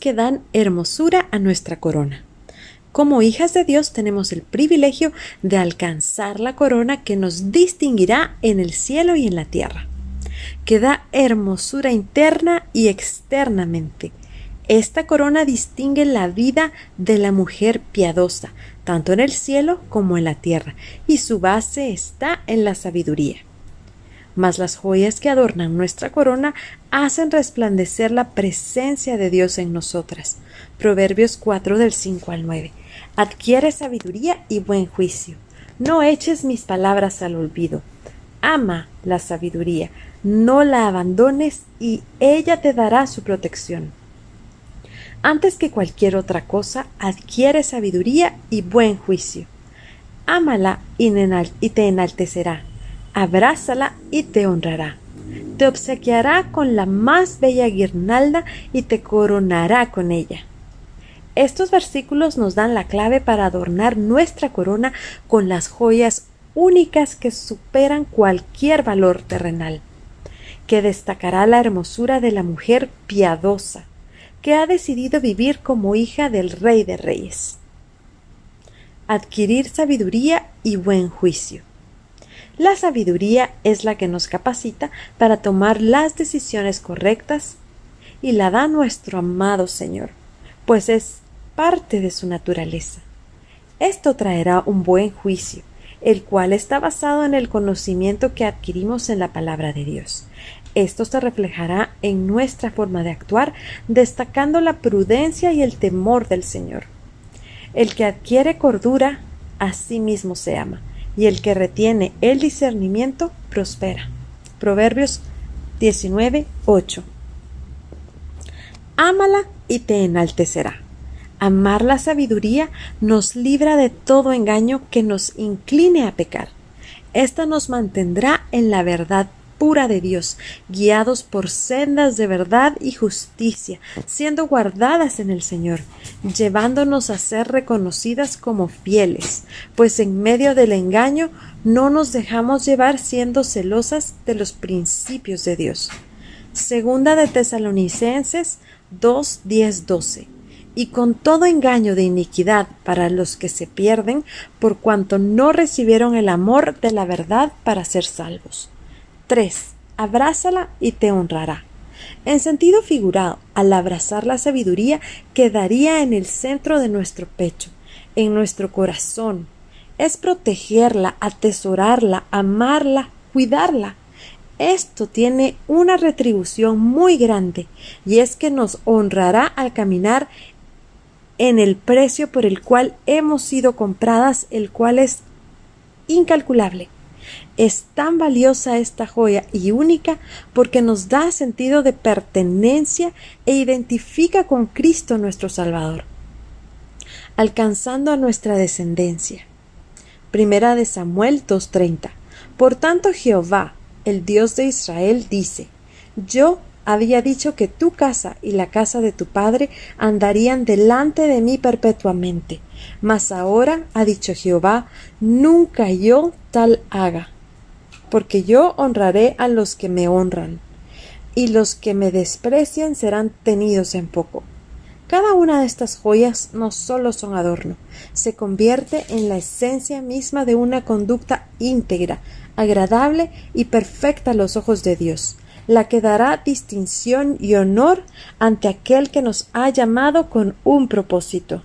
que dan hermosura a nuestra corona. Como hijas de Dios tenemos el privilegio de alcanzar la corona que nos distinguirá en el cielo y en la tierra, que da hermosura interna y externamente. Esta corona distingue la vida de la mujer piadosa, tanto en el cielo como en la tierra, y su base está en la sabiduría mas las joyas que adornan nuestra corona hacen resplandecer la presencia de Dios en nosotras. Proverbios 4 del 5 al 9. Adquiere sabiduría y buen juicio. No eches mis palabras al olvido. Ama la sabiduría, no la abandones y ella te dará su protección. Antes que cualquier otra cosa, adquiere sabiduría y buen juicio. Ámala y te enaltecerá abrázala y te honrará. Te obsequiará con la más bella guirnalda y te coronará con ella. Estos versículos nos dan la clave para adornar nuestra corona con las joyas únicas que superan cualquier valor terrenal, que destacará la hermosura de la mujer piadosa, que ha decidido vivir como hija del Rey de Reyes. Adquirir sabiduría y buen juicio. La sabiduría es la que nos capacita para tomar las decisiones correctas y la da nuestro amado Señor, pues es parte de su naturaleza. Esto traerá un buen juicio, el cual está basado en el conocimiento que adquirimos en la palabra de Dios. Esto se reflejará en nuestra forma de actuar, destacando la prudencia y el temor del Señor. El que adquiere cordura, a sí mismo se ama y el que retiene el discernimiento prospera. Proverbios 19, 8. Ámala y te enaltecerá. Amar la sabiduría nos libra de todo engaño que nos incline a pecar. Esta nos mantendrá en la verdad de Dios, guiados por sendas de verdad y justicia, siendo guardadas en el Señor, llevándonos a ser reconocidas como fieles, pues en medio del engaño no nos dejamos llevar siendo celosas de los principios de Dios. Segunda de Tesalonicenses 2, 10, 12 y con todo engaño de iniquidad para los que se pierden, por cuanto no recibieron el amor de la verdad para ser salvos. 3. Abrázala y te honrará. En sentido figurado, al abrazar la sabiduría quedaría en el centro de nuestro pecho, en nuestro corazón. Es protegerla, atesorarla, amarla, cuidarla. Esto tiene una retribución muy grande, y es que nos honrará al caminar en el precio por el cual hemos sido compradas, el cual es incalculable. Es tan valiosa esta joya y única porque nos da sentido de pertenencia e identifica con Cristo nuestro Salvador, alcanzando a nuestra descendencia. Primera de Samuel 2.30. Por tanto Jehová, el Dios de Israel, dice, Yo había dicho que tu casa y la casa de tu padre andarían delante de mí perpetuamente. Mas ahora, ha dicho Jehová, nunca yo tal haga. Porque yo honraré a los que me honran, y los que me desprecian serán tenidos en poco. Cada una de estas joyas no solo son adorno, se convierte en la esencia misma de una conducta íntegra, agradable y perfecta a los ojos de Dios la que dará distinción y honor ante aquel que nos ha llamado con un propósito.